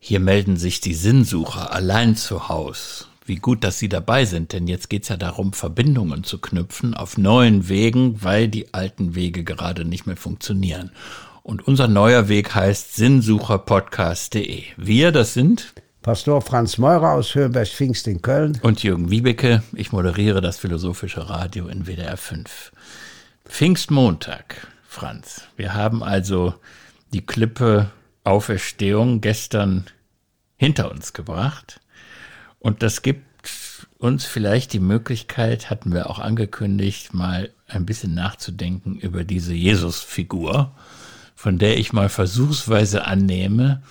Hier melden sich die Sinnsucher allein zu Haus. Wie gut, dass Sie dabei sind, denn jetzt geht's ja darum, Verbindungen zu knüpfen auf neuen Wegen, weil die alten Wege gerade nicht mehr funktionieren. Und unser neuer Weg heißt sinnsucherpodcast.de. Wir, das sind Pastor Franz Meurer aus Höhenberg-Pfingst in Köln. Und Jürgen Wiebeke. Ich moderiere das Philosophische Radio in WDR 5. Pfingstmontag, Franz. Wir haben also die Klippe Auferstehung gestern hinter uns gebracht. Und das gibt uns vielleicht die Möglichkeit, hatten wir auch angekündigt, mal ein bisschen nachzudenken über diese Jesus-Figur, von der ich mal versuchsweise annehme,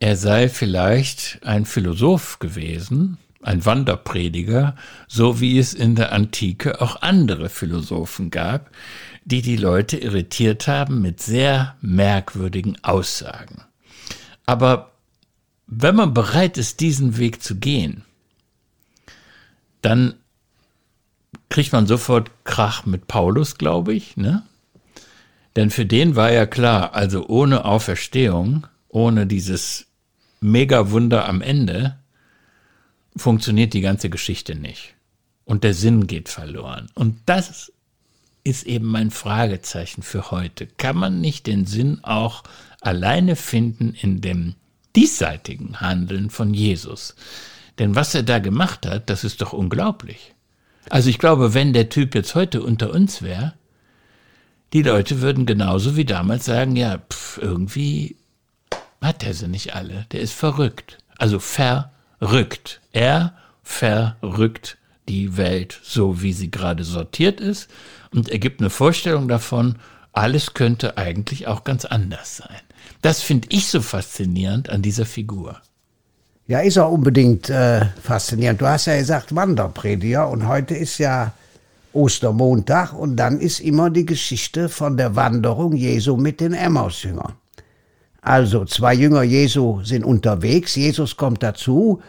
er sei vielleicht ein Philosoph gewesen, ein Wanderprediger, so wie es in der Antike auch andere Philosophen gab, die die Leute irritiert haben mit sehr merkwürdigen Aussagen. Aber wenn man bereit ist, diesen Weg zu gehen, dann kriegt man sofort Krach mit Paulus, glaube ich, ne? Denn für den war ja klar, also ohne Auferstehung, ohne dieses Mega-Wunder am Ende, funktioniert die ganze Geschichte nicht. Und der Sinn geht verloren. Und das ist eben mein Fragezeichen für heute. Kann man nicht den Sinn auch alleine finden in dem diesseitigen Handeln von Jesus. Denn was er da gemacht hat, das ist doch unglaublich. Also ich glaube, wenn der Typ jetzt heute unter uns wäre, die Leute würden genauso wie damals sagen, ja, pf, irgendwie hat er sie nicht alle. Der ist verrückt. Also verrückt. Er verrückt die Welt so, wie sie gerade sortiert ist und er gibt eine Vorstellung davon, alles könnte eigentlich auch ganz anders sein. Das finde ich so faszinierend an dieser Figur. Ja, ist auch unbedingt äh, faszinierend. Du hast ja gesagt Wanderprediger und heute ist ja Ostermontag und dann ist immer die Geschichte von der Wanderung Jesu mit den Emmaus-Jüngern. Also zwei Jünger Jesu sind unterwegs, Jesus kommt dazu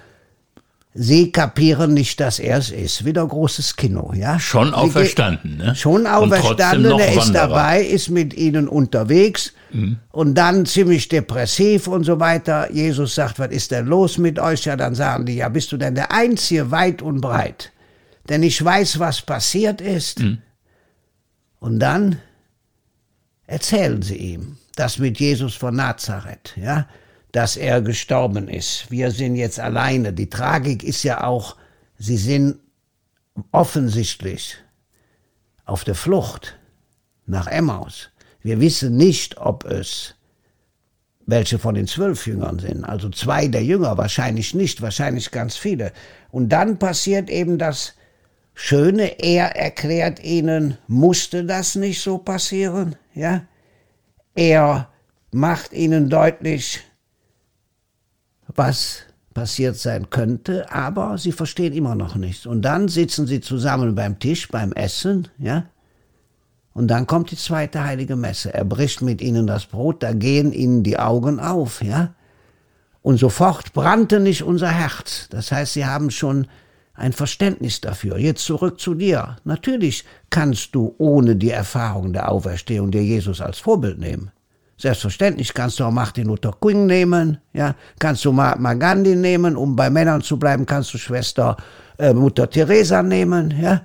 Sie kapieren nicht, dass er es ist. Wieder großes Kino, ja. Schon auferstanden, ne? Schon auferstanden. Er ist dabei, ist mit ihnen unterwegs mhm. und dann ziemlich depressiv und so weiter. Jesus sagt, was ist denn los mit euch? Ja, dann sagen die, ja, bist du denn der Einzige weit und breit? Denn ich weiß, was passiert ist. Mhm. Und dann erzählen sie ihm das mit Jesus von Nazareth, ja dass er gestorben ist. Wir sind jetzt alleine. Die Tragik ist ja auch, sie sind offensichtlich auf der Flucht nach Emmaus. Wir wissen nicht, ob es welche von den zwölf Jüngern sind. Also zwei der Jünger, wahrscheinlich nicht, wahrscheinlich ganz viele. Und dann passiert eben das Schöne, er erklärt ihnen, musste das nicht so passieren, ja? Er macht ihnen deutlich, was passiert sein könnte, aber sie verstehen immer noch nichts. Und dann sitzen sie zusammen beim Tisch, beim Essen, ja, und dann kommt die zweite heilige Messe. Er bricht mit ihnen das Brot, da gehen ihnen die Augen auf, ja. Und sofort brannte nicht unser Herz. Das heißt, sie haben schon ein Verständnis dafür. Jetzt zurück zu dir. Natürlich kannst du ohne die Erfahrung der Auferstehung dir Jesus als Vorbild nehmen. Selbstverständlich kannst du auch Martin Luther King nehmen, ja, kannst du Mahatma Gandhi nehmen, um bei Männern zu bleiben, kannst du Schwester äh, Mutter Teresa nehmen, ja.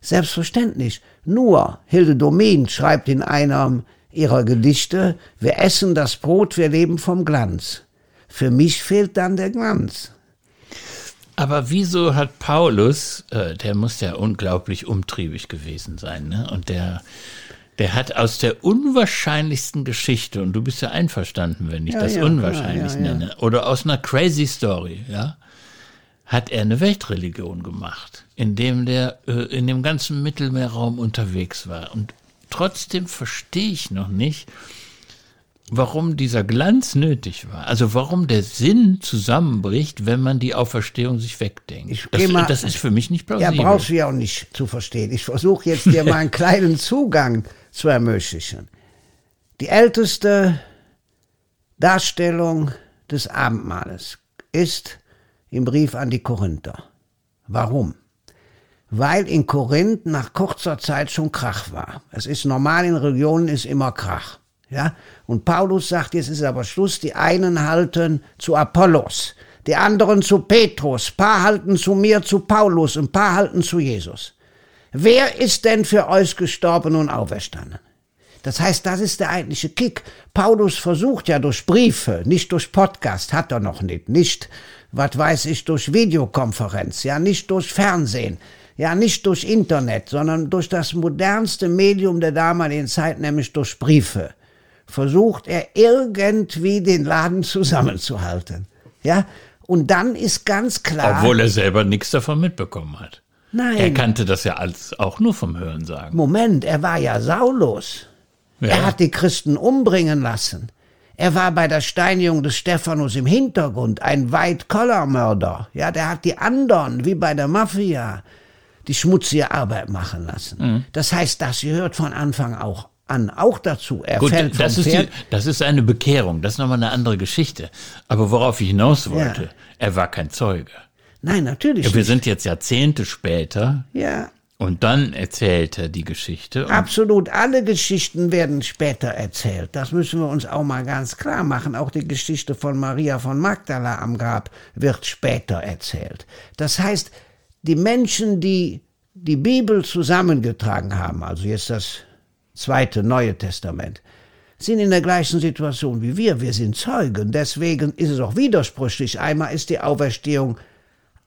Selbstverständlich. Nur Hilde Domin schreibt in einem ihrer Gedichte, wir essen das Brot, wir leben vom Glanz. Für mich fehlt dann der Glanz. Aber wieso hat Paulus, äh, der muss ja unglaublich umtriebig gewesen sein, ne? Und der der hat aus der unwahrscheinlichsten Geschichte, und du bist ja einverstanden, wenn ich ja, das ja, unwahrscheinlich ja, nenne, oder aus einer crazy Story, ja, hat er eine Weltreligion gemacht, indem der äh, in dem ganzen Mittelmeerraum unterwegs war. Und trotzdem verstehe ich noch nicht, warum dieser Glanz nötig war. Also warum der Sinn zusammenbricht, wenn man die Auferstehung sich wegdenkt. Ich das, mal, das ist für mich nicht plausibel. Ja, brauchst du ja auch nicht zu verstehen. Ich versuche jetzt dir mal einen kleinen Zugang zu ermöglichen. Die älteste Darstellung des Abendmahles ist im Brief an die Korinther. Warum? Weil in Korinth nach kurzer Zeit schon Krach war. Es ist normal in Religionen ist immer Krach. Ja? Und Paulus sagt, jetzt ist aber Schluss, die einen halten zu Apollos, die anderen zu Petrus, paar halten zu mir, zu Paulus, ein paar halten zu Jesus. Wer ist denn für euch gestorben und auferstanden? Das heißt, das ist der eigentliche Kick. Paulus versucht ja durch Briefe, nicht durch Podcast, hat er noch nicht, nicht, was weiß ich, durch Videokonferenz, ja, nicht durch Fernsehen, ja, nicht durch Internet, sondern durch das modernste Medium der damaligen Zeit, nämlich durch Briefe, versucht er irgendwie den Laden zusammenzuhalten. Ja, und dann ist ganz klar. Obwohl er selber nichts davon mitbekommen hat. Nein. Er kannte das ja als auch nur vom Hören sagen. Moment, er war ja Saulus. Ja. Er hat die Christen umbringen lassen. Er war bei der Steinigung des Stephanus im Hintergrund, ein White-Collar-Mörder. Ja, der hat die anderen, wie bei der Mafia, die schmutzige Arbeit machen lassen. Mhm. Das heißt, das gehört von Anfang auch an auch dazu. Er Gut, fällt das, ist die, das ist eine Bekehrung, das ist nochmal eine andere Geschichte. Aber worauf ich hinaus wollte, ja. er war kein Zeuge. Nein, natürlich. Ja, wir nicht. sind jetzt Jahrzehnte später. Ja. Und dann erzählt er die Geschichte. Absolut, alle Geschichten werden später erzählt. Das müssen wir uns auch mal ganz klar machen. Auch die Geschichte von Maria von Magdala am Grab wird später erzählt. Das heißt, die Menschen, die die Bibel zusammengetragen haben, also jetzt das zweite Neue Testament, sind in der gleichen Situation wie wir. Wir sind Zeugen. Deswegen ist es auch widersprüchlich. Einmal ist die Auferstehung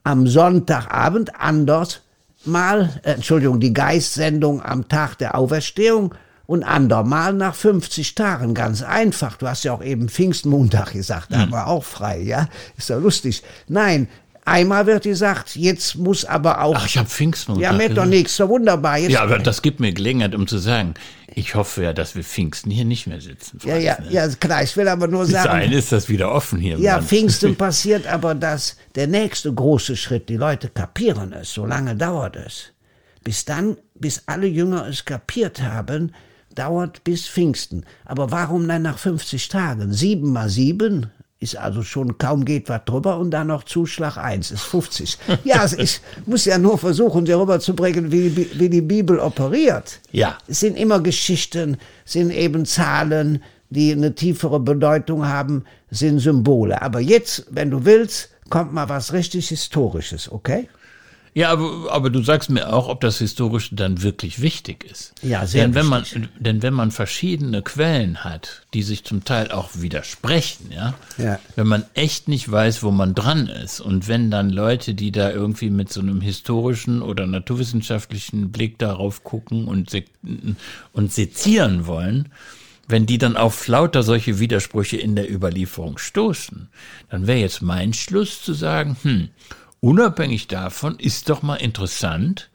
am Sonntagabend anders mal, äh, Entschuldigung, die Geistsendung am Tag der Auferstehung und andermal nach 50 Tagen. Ganz einfach. Du hast ja auch eben Pfingstmontag gesagt, da hm. war auch frei, ja? Ist ja lustig. Nein, Einmal wird gesagt, jetzt muss aber auch. Ach, ich habe Pfingstmontag. Ja, mit doch nichts, so wunderbar. Jetzt ja, aber das gibt mir Gelegenheit, um zu sagen, ich hoffe ja, dass wir Pfingsten hier nicht mehr sitzen. Ja, ja, ne? ja, klar. Ich will aber nur sagen. Bis ist das wieder offen hier. Ja, Land. Pfingsten passiert aber, dass der nächste große Schritt, die Leute kapieren es, so lange dauert es. Bis dann, bis alle Jünger es kapiert haben, dauert bis Pfingsten. Aber warum dann nach 50 Tagen? Sieben mal sieben ist also schon kaum geht was drüber und dann noch Zuschlag 1 ist 50. Ja, ich muss ja nur versuchen, darüber zu bringen, wie, wie die Bibel operiert. Ja. Es sind immer Geschichten, sind eben Zahlen, die eine tiefere Bedeutung haben, sind Symbole. Aber jetzt, wenn du willst, kommt mal was richtig Historisches, okay? Ja, aber, aber du sagst mir auch, ob das Historische dann wirklich wichtig ist. Ja, sehr denn wenn wichtig. man, Denn wenn man verschiedene Quellen hat, die sich zum Teil auch widersprechen, ja, ja, wenn man echt nicht weiß, wo man dran ist und wenn dann Leute, die da irgendwie mit so einem historischen oder naturwissenschaftlichen Blick darauf gucken und, se und sezieren wollen, wenn die dann auf lauter solche Widersprüche in der Überlieferung stoßen, dann wäre jetzt mein Schluss zu sagen, hm, unabhängig davon ist doch mal interessant,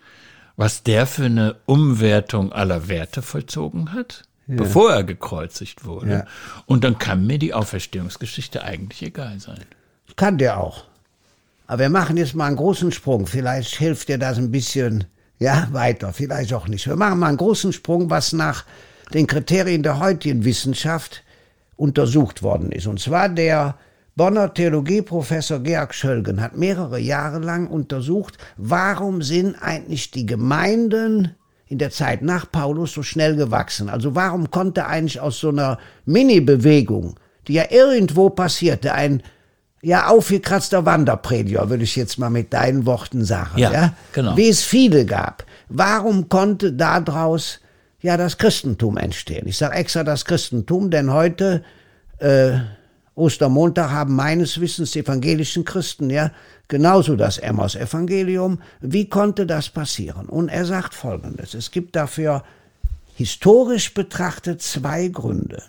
was der für eine Umwertung aller Werte vollzogen hat, ja. bevor er gekreuzigt wurde. Ja. Und dann kann mir die Auferstehungsgeschichte eigentlich egal sein. Kann der auch. Aber wir machen jetzt mal einen großen Sprung. Vielleicht hilft dir das ein bisschen ja, weiter, vielleicht auch nicht. Wir machen mal einen großen Sprung, was nach den Kriterien der heutigen Wissenschaft untersucht worden ist. Und zwar der Bonner Theologieprofessor Georg Schölgen hat mehrere Jahre lang untersucht, warum sind eigentlich die Gemeinden in der Zeit nach Paulus so schnell gewachsen? Also warum konnte eigentlich aus so einer Mini-Bewegung, die ja irgendwo passierte, ein ja aufgekratzter Wanderprediger, würde ich jetzt mal mit deinen Worten sagen, ja, ja? genau. wie es viele gab. Warum konnte daraus ja das Christentum entstehen? Ich sage extra das Christentum, denn heute äh, Ostermontag haben meines Wissens die evangelischen Christen ja genauso das Emmaus-Evangelium. Wie konnte das passieren? Und er sagt Folgendes. Es gibt dafür historisch betrachtet zwei Gründe.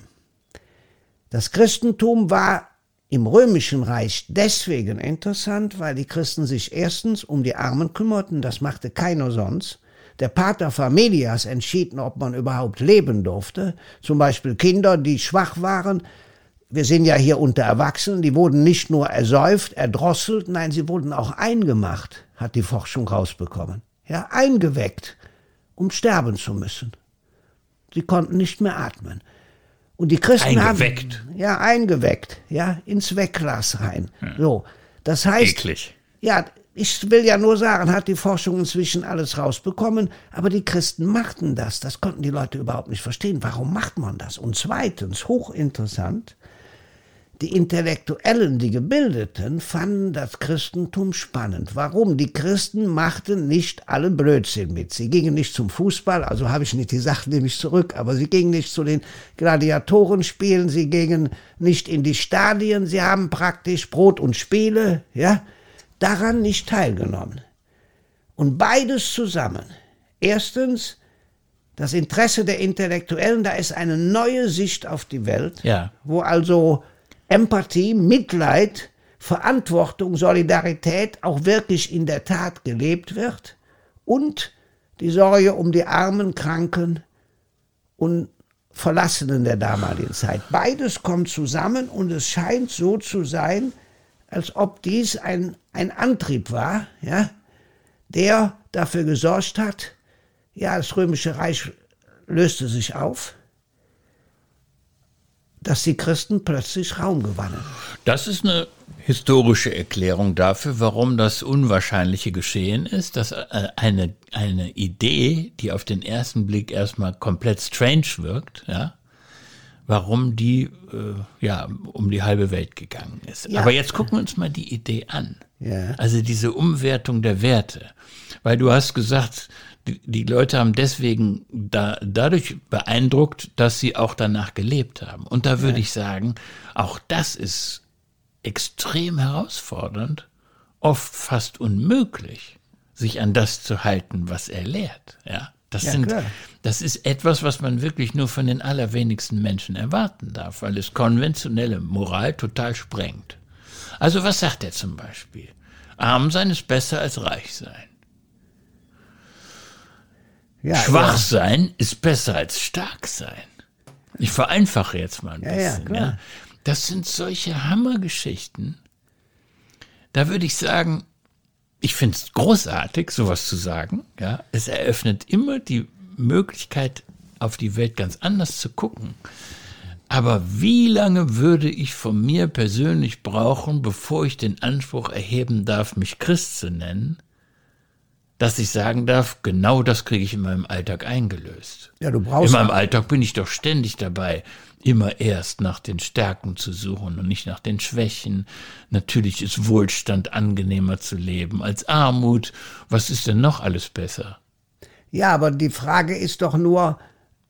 Das Christentum war im römischen Reich deswegen interessant, weil die Christen sich erstens um die Armen kümmerten, das machte keiner sonst. Der Pater Familias entschied, ob man überhaupt leben durfte. Zum Beispiel Kinder, die schwach waren, wir sind ja hier unter Erwachsenen, die wurden nicht nur ersäuft, erdrosselt, nein, sie wurden auch eingemacht, hat die Forschung rausbekommen. Ja, eingeweckt, um sterben zu müssen. Sie konnten nicht mehr atmen. Und die Christen eingeweckt. haben ja eingeweckt, ja ins Wegglas rein. So, das heißt, Eklig. ja, ich will ja nur sagen, hat die Forschung inzwischen alles rausbekommen, aber die Christen machten das. Das konnten die Leute überhaupt nicht verstehen. Warum macht man das? Und zweitens, hochinteressant, die Intellektuellen, die Gebildeten, fanden das Christentum spannend. Warum? Die Christen machten nicht allen Blödsinn mit. Sie gingen nicht zum Fußball, also habe ich nicht die Sache nämlich zurück, aber sie gingen nicht zu den Gladiatorenspielen, sie gingen nicht in die Stadien, sie haben praktisch Brot und Spiele, ja, daran nicht teilgenommen. Und beides zusammen. Erstens, das Interesse der Intellektuellen, da ist eine neue Sicht auf die Welt, ja. wo also Empathie, Mitleid, Verantwortung, Solidarität auch wirklich in der Tat gelebt wird und die Sorge um die armen, Kranken und Verlassenen der damaligen Zeit. Beides kommt zusammen und es scheint so zu sein, als ob dies ein, ein Antrieb war, ja, der dafür gesorgt hat, ja, das römische Reich löste sich auf dass die Christen plötzlich Raum gewannen. Das ist eine historische Erklärung dafür, warum das Unwahrscheinliche geschehen ist, dass äh, eine, eine Idee, die auf den ersten Blick erstmal komplett strange wirkt, ja, warum die äh, ja um die halbe Welt gegangen ist. Ja. Aber jetzt gucken wir uns mal die Idee an. Ja. Also diese Umwertung der Werte. Weil du hast gesagt, die, die Leute haben deswegen da, dadurch beeindruckt, dass sie auch danach gelebt haben. Und da würde ja. ich sagen, auch das ist extrem herausfordernd, oft fast unmöglich, sich an das zu halten, was er lehrt. Ja, das ja, sind, das ist etwas, was man wirklich nur von den allerwenigsten Menschen erwarten darf, weil es konventionelle Moral total sprengt. Also was sagt er zum Beispiel? Arm sein ist besser als reich sein. Ja, Schwach ja. sein ist besser als stark sein. Ich vereinfache jetzt mal ein ja, bisschen. Ja, Das sind solche Hammergeschichten. Da würde ich sagen, ich finde es großartig, sowas zu sagen. Ja, es eröffnet immer die Möglichkeit, auf die Welt ganz anders zu gucken. Aber wie lange würde ich von mir persönlich brauchen, bevor ich den Anspruch erheben darf, mich Christ zu nennen? Dass ich sagen darf, genau das kriege ich in meinem Alltag eingelöst. Ja, du brauchst. In meinem Alltag bin ich doch ständig dabei, immer erst nach den Stärken zu suchen und nicht nach den Schwächen. Natürlich ist Wohlstand angenehmer zu leben als Armut. Was ist denn noch alles besser? Ja, aber die Frage ist doch nur,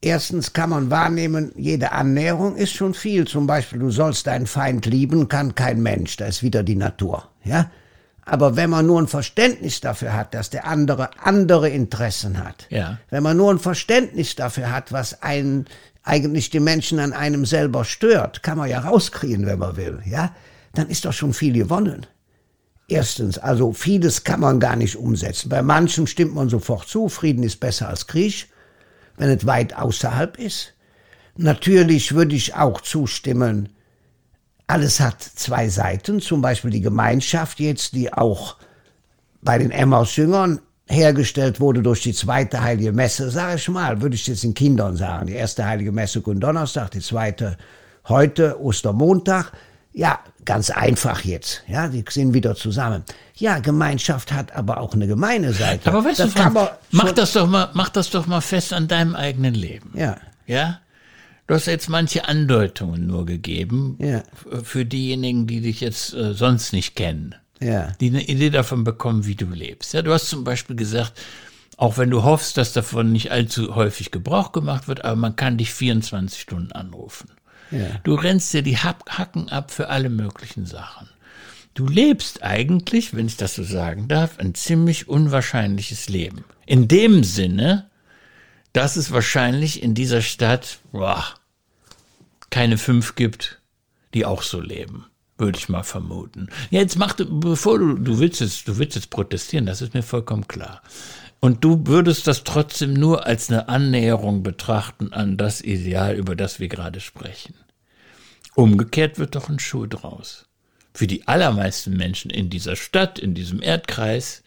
Erstens kann man wahrnehmen, jede Annäherung ist schon viel. Zum Beispiel, du sollst deinen Feind lieben, kann kein Mensch. Da ist wieder die Natur. Ja? Aber wenn man nur ein Verständnis dafür hat, dass der andere andere Interessen hat, ja. wenn man nur ein Verständnis dafür hat, was einen eigentlich die Menschen an einem selber stört, kann man ja rauskriegen, wenn man will, ja, dann ist doch schon viel gewonnen. Erstens, also vieles kann man gar nicht umsetzen. Bei manchen stimmt man sofort zu, Frieden ist besser als Krieg, wenn es weit außerhalb ist. Natürlich würde ich auch zustimmen, alles hat zwei Seiten, zum Beispiel die Gemeinschaft jetzt, die auch bei den Emmaus-Jüngern hergestellt wurde durch die zweite heilige Messe, sage ich mal, würde ich jetzt den Kindern sagen. Die erste heilige Messe Donnerstag, die zweite heute Ostermontag. Ja, ganz einfach jetzt. Ja, die sind wieder zusammen. Ja, Gemeinschaft hat aber auch eine gemeine Seite. Aber weißt das du, Frank, mach das doch mal, mach das doch mal fest an deinem eigenen Leben. Ja. Ja? Du hast jetzt manche Andeutungen nur gegeben ja. für diejenigen, die dich jetzt äh, sonst nicht kennen. Ja. Die eine Idee davon bekommen, wie du lebst. Ja, du hast zum Beispiel gesagt, auch wenn du hoffst, dass davon nicht allzu häufig Gebrauch gemacht wird, aber man kann dich 24 Stunden anrufen. Ja. Du rennst dir die Hacken ab für alle möglichen Sachen. Du lebst eigentlich, wenn ich das so sagen darf, ein ziemlich unwahrscheinliches Leben. In dem Sinne, dass es wahrscheinlich in dieser Stadt boah, keine fünf gibt, die auch so leben. Würde ich mal vermuten. Jetzt mach bevor du, du willst jetzt, du willst jetzt protestieren, das ist mir vollkommen klar. Und du würdest das trotzdem nur als eine Annäherung betrachten an das Ideal, über das wir gerade sprechen. Umgekehrt wird doch ein Schuh draus. Für die allermeisten Menschen in dieser Stadt, in diesem Erdkreis,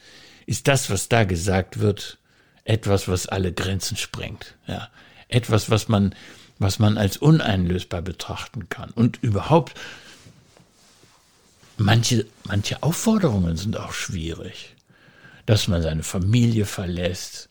ist das, was da gesagt wird, etwas, was alle Grenzen sprengt. Ja. Etwas, was man was man als uneinlösbar betrachten kann. Und überhaupt, manche, manche Aufforderungen sind auch schwierig. Dass man seine Familie verlässt,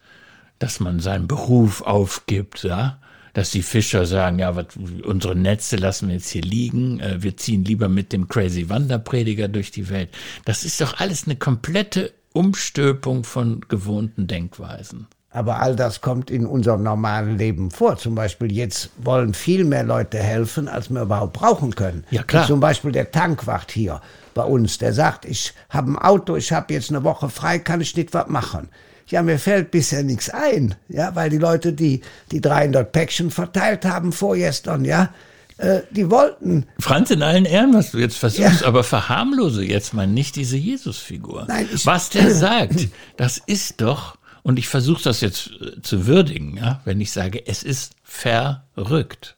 dass man seinen Beruf aufgibt, ja dass die Fischer sagen, ja, was, unsere Netze lassen wir jetzt hier liegen, äh, wir ziehen lieber mit dem Crazy Wanderprediger durch die Welt. Das ist doch alles eine komplette Umstülpung von gewohnten Denkweisen. Aber all das kommt in unserem normalen Leben vor. Zum Beispiel jetzt wollen viel mehr Leute helfen, als wir überhaupt brauchen können. Ja, klar. Zum Beispiel der Tankwacht hier bei uns, der sagt, ich habe ein Auto, ich habe jetzt eine Woche frei, kann ich nicht was machen ja, mir fällt bisher nichts ein, ja, weil die Leute, die die 300 Päckchen verteilt haben vorgestern, ja, äh, die wollten. Franz, in allen Ehren, was du jetzt versuchst, ja. aber verharmlose jetzt mal nicht diese Jesusfigur. Nein, ich, was der sagt, das ist doch, und ich versuche das jetzt äh, zu würdigen, ja, wenn ich sage, es ist verrückt.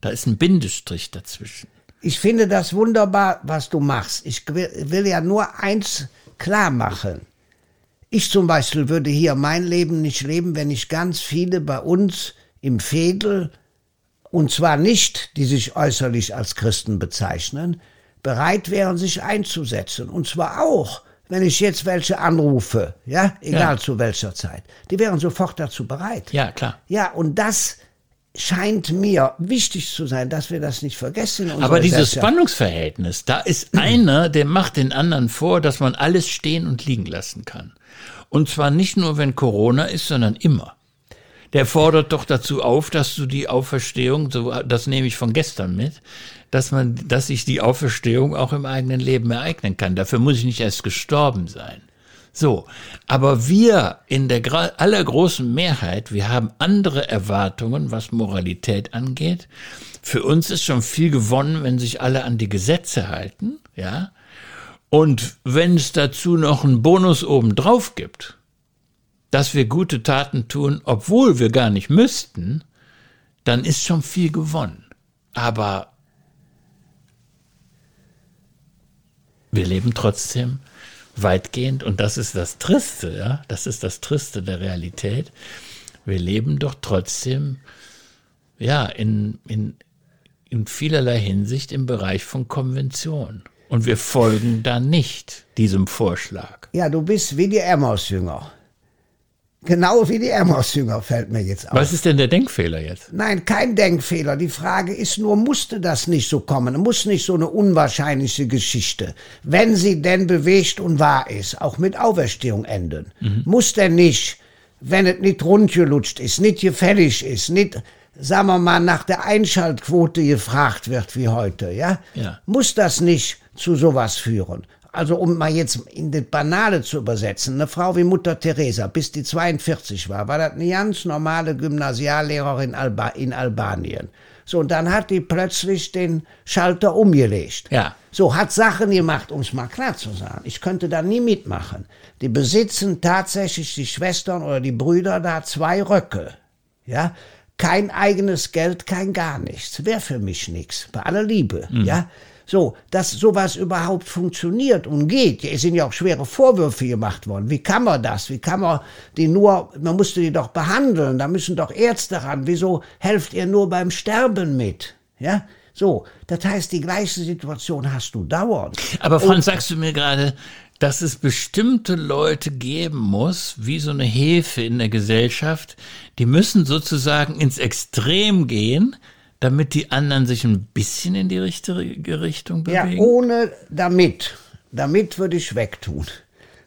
Da ist ein Bindestrich dazwischen. Ich finde das wunderbar, was du machst. Ich will, ja nur eins klar machen. Ich zum Beispiel würde hier mein Leben nicht leben, wenn nicht ganz viele bei uns im Fädel, und zwar nicht, die sich äußerlich als Christen bezeichnen, bereit wären, sich einzusetzen. Und zwar auch, wenn ich jetzt welche anrufe, ja, egal ja. zu welcher Zeit. Die wären sofort dazu bereit. Ja, klar. Ja, und das scheint mir wichtig zu sein, dass wir das nicht vergessen. Aber dieses Spannungsverhältnis, da ist einer, der macht den anderen vor, dass man alles stehen und liegen lassen kann. Und zwar nicht nur, wenn Corona ist, sondern immer. Der fordert doch dazu auf, dass du die Auferstehung, so, das nehme ich von gestern mit, dass man, dass sich die Auferstehung auch im eigenen Leben ereignen kann. Dafür muss ich nicht erst gestorben sein. So. Aber wir in der allergroßen Mehrheit, wir haben andere Erwartungen, was Moralität angeht. Für uns ist schon viel gewonnen, wenn sich alle an die Gesetze halten, ja. Und wenn es dazu noch einen Bonus obendrauf gibt, dass wir gute Taten tun, obwohl wir gar nicht müssten, dann ist schon viel gewonnen. Aber wir leben trotzdem weitgehend, und das ist das Triste, ja, das ist das Triste der Realität. Wir leben doch trotzdem, ja, in, in, in vielerlei Hinsicht im Bereich von Konvention. Und wir folgen dann nicht diesem Vorschlag. Ja, du bist wie die Emmaus-Jünger. Genau wie die Emmaus-Jünger fällt mir jetzt auf. Was ist denn der Denkfehler jetzt? Nein, kein Denkfehler. Die Frage ist nur, musste das nicht so kommen? Muss nicht so eine unwahrscheinliche Geschichte, wenn sie denn bewegt und wahr ist, auch mit Auferstehung enden? Mhm. Muss denn nicht, wenn es nicht rundgelutscht ist, nicht gefällig ist, nicht sagen wir mal, nach der Einschaltquote gefragt wird wie heute, ja? ja. Muss das nicht zu sowas führen? Also um mal jetzt in das Banale zu übersetzen, eine Frau wie Mutter Teresa, bis die 42 war, war das eine ganz normale Gymnasiallehrerin Alba in Albanien. So, und dann hat die plötzlich den Schalter umgelegt. Ja. So, hat Sachen gemacht, um es mal klar zu sagen. Ich könnte da nie mitmachen. Die besitzen tatsächlich, die Schwestern oder die Brüder da zwei Röcke. Ja, kein eigenes Geld, kein gar nichts. Wäre für mich nichts. Bei aller Liebe, mhm. ja. So, dass sowas überhaupt funktioniert und geht. Es sind ja auch schwere Vorwürfe gemacht worden. Wie kann man das? Wie kann man die nur, man musste die doch behandeln, da müssen doch Ärzte ran. Wieso helft ihr nur beim Sterben mit? Ja? So, das heißt, die gleiche Situation hast du dauernd. Aber Franz, sagst du mir gerade, dass es bestimmte Leute geben muss, wie so eine Hefe in der Gesellschaft, die müssen sozusagen ins Extrem gehen, damit die anderen sich ein bisschen in die richtige Richtung bewegen? Ja, ohne damit. Damit würde ich wegtun.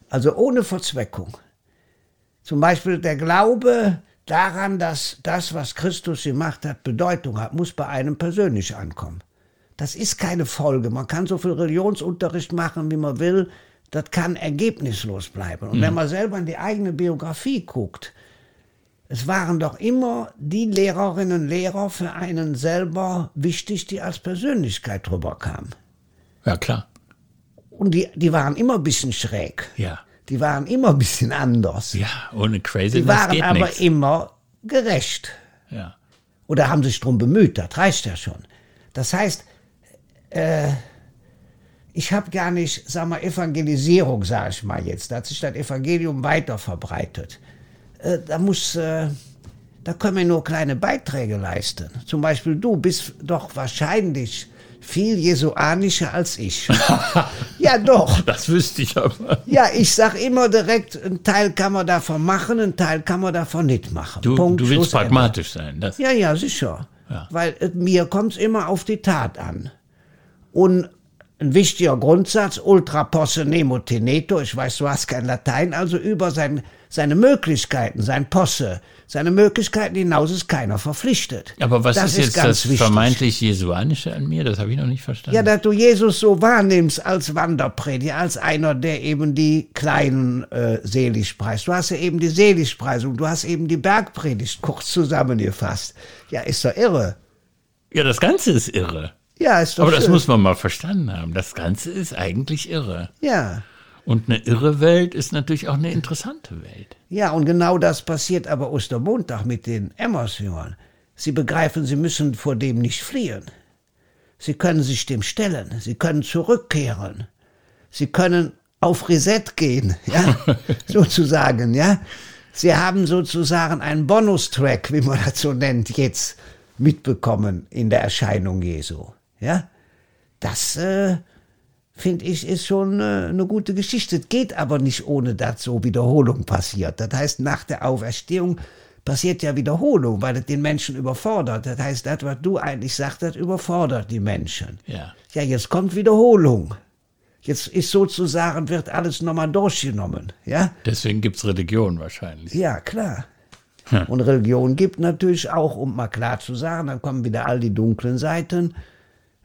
Also ohne Verzweckung. Zum Beispiel der Glaube daran, dass das, was Christus gemacht hat, Bedeutung hat, muss bei einem persönlich ankommen. Das ist keine Folge. Man kann so viel Religionsunterricht machen, wie man will das kann ergebnislos bleiben. Und mhm. wenn man selber in die eigene Biografie guckt, es waren doch immer die Lehrerinnen und Lehrer für einen selber wichtig, die als Persönlichkeit rüberkamen. Ja, klar. Und die, die waren immer ein bisschen schräg. Ja. Die waren immer ein bisschen anders. Ja, ohne crazy. Die waren aber nix. immer gerecht. Ja. Oder haben sich darum bemüht, das reicht ja schon. Das heißt, äh, ich habe gar nicht, sag mal, Evangelisierung, sage ich mal jetzt, da hat sich das Evangelium weiter verbreitet. Äh, da muss, äh, da können wir nur kleine Beiträge leisten. Zum Beispiel du bist doch wahrscheinlich viel jesuanischer als ich. Ja, doch. Das wüsste ich aber. Ja, ich sag immer direkt, ein Teil kann man davon machen, ein Teil kann man davon nicht machen. Du, Punkt, du willst pragmatisch sein. Das ja, ja, sicher. Ja. Weil äh, mir kommt es immer auf die Tat an. Und ein wichtiger Grundsatz, ultra posse nemo teneto, ich weiß, du hast kein Latein, also über sein, seine Möglichkeiten, sein Posse, seine Möglichkeiten hinaus ist keiner verpflichtet. Aber was das ist jetzt das wichtig. vermeintlich Jesuanische an mir? Das habe ich noch nicht verstanden. Ja, dass du Jesus so wahrnimmst als Wanderprediger, als einer, der eben die kleinen äh, selig preist. Du hast ja eben die Seligpreisung, du hast eben die Bergpredigt kurz zusammengefasst. Ja, ist doch irre. Ja, das Ganze ist irre. Ja, ist doch Aber schön. das muss man mal verstanden haben. Das Ganze ist eigentlich irre. Ja. Und eine irre Welt ist natürlich auch eine interessante Welt. Ja, und genau das passiert aber Ostermontag mit den Emmausjüngern. Sie begreifen, sie müssen vor dem nicht fliehen. Sie können sich dem stellen. Sie können zurückkehren. Sie können auf Reset gehen, ja, sozusagen, ja. Sie haben sozusagen einen Bonustrack, wie man das so nennt, jetzt mitbekommen in der Erscheinung Jesu. Ja, das äh, finde ich ist schon äh, eine gute Geschichte. Es geht aber nicht ohne, dass so Wiederholung passiert. Das heißt, nach der Auferstehung passiert ja Wiederholung, weil es den Menschen überfordert. Das heißt, das, was du eigentlich sagst, das überfordert die Menschen. Ja. Ja, jetzt kommt Wiederholung. Jetzt ist sozusagen, wird alles nochmal durchgenommen. Ja? Deswegen gibt es Religion wahrscheinlich. Ja, klar. Hm. Und Religion gibt natürlich auch, um mal klar zu sagen, dann kommen wieder all die dunklen Seiten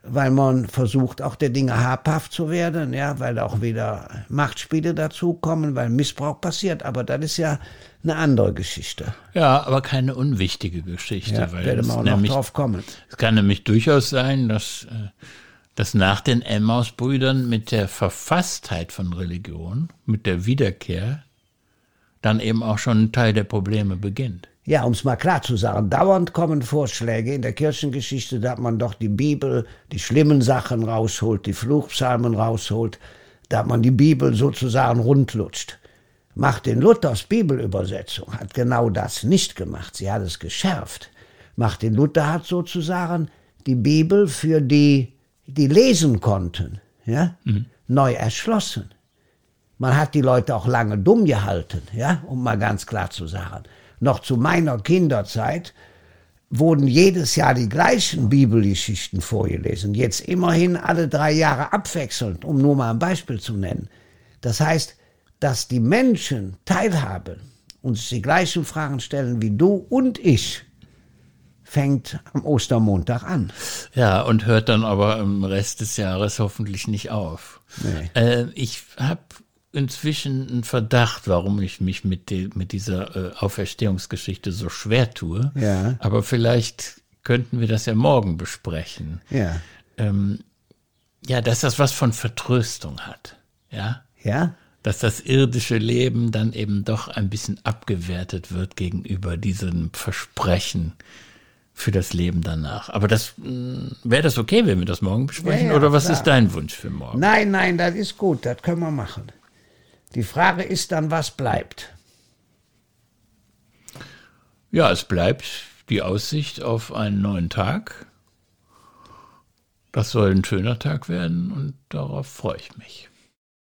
weil man versucht, auch der Dinge habhaft zu werden, ja, weil auch wieder Machtspiele dazukommen, weil Missbrauch passiert. Aber das ist ja eine andere Geschichte. Ja, aber keine unwichtige Geschichte. Ja, weil werde man auch nämlich, noch drauf kommen. Es kann nämlich durchaus sein, dass, äh, dass nach den Emmaus-Brüdern mit der Verfasstheit von Religion, mit der Wiederkehr, dann eben auch schon ein Teil der Probleme beginnt. Ja, um es mal klar zu sagen, dauernd kommen Vorschläge in der Kirchengeschichte, dass man doch die Bibel, die schlimmen Sachen rausholt, die Fluchpsalmen rausholt, dass man die Bibel sozusagen rundlutscht. Martin Luthers Bibelübersetzung hat genau das nicht gemacht, sie hat es geschärft. Martin Luther hat sozusagen die Bibel für die, die lesen konnten, ja, mhm. neu erschlossen. Man hat die Leute auch lange dumm gehalten, ja, um mal ganz klar zu sagen noch zu meiner Kinderzeit, wurden jedes Jahr die gleichen Bibelgeschichten vorgelesen. Jetzt immerhin alle drei Jahre abwechselnd, um nur mal ein Beispiel zu nennen. Das heißt, dass die Menschen teilhaben und sich die gleichen Fragen stellen wie du und ich, fängt am Ostermontag an. Ja, und hört dann aber im Rest des Jahres hoffentlich nicht auf. Nee. Äh, ich habe inzwischen einen Verdacht, warum ich mich mit, die, mit dieser äh, Auferstehungsgeschichte so schwer tue. Ja. Aber vielleicht könnten wir das ja morgen besprechen. Ja. Ähm, ja, dass das was von Vertröstung hat. Ja. Ja. Dass das irdische Leben dann eben doch ein bisschen abgewertet wird gegenüber diesem Versprechen für das Leben danach. Aber das mm, wäre das okay, wenn wir das morgen besprechen? Ja, ja, Oder was klar. ist dein Wunsch für morgen? Nein, nein, das ist gut, das können wir machen. Die Frage ist dann, was bleibt? Ja, es bleibt die Aussicht auf einen neuen Tag. Das soll ein schöner Tag werden und darauf freue ich mich.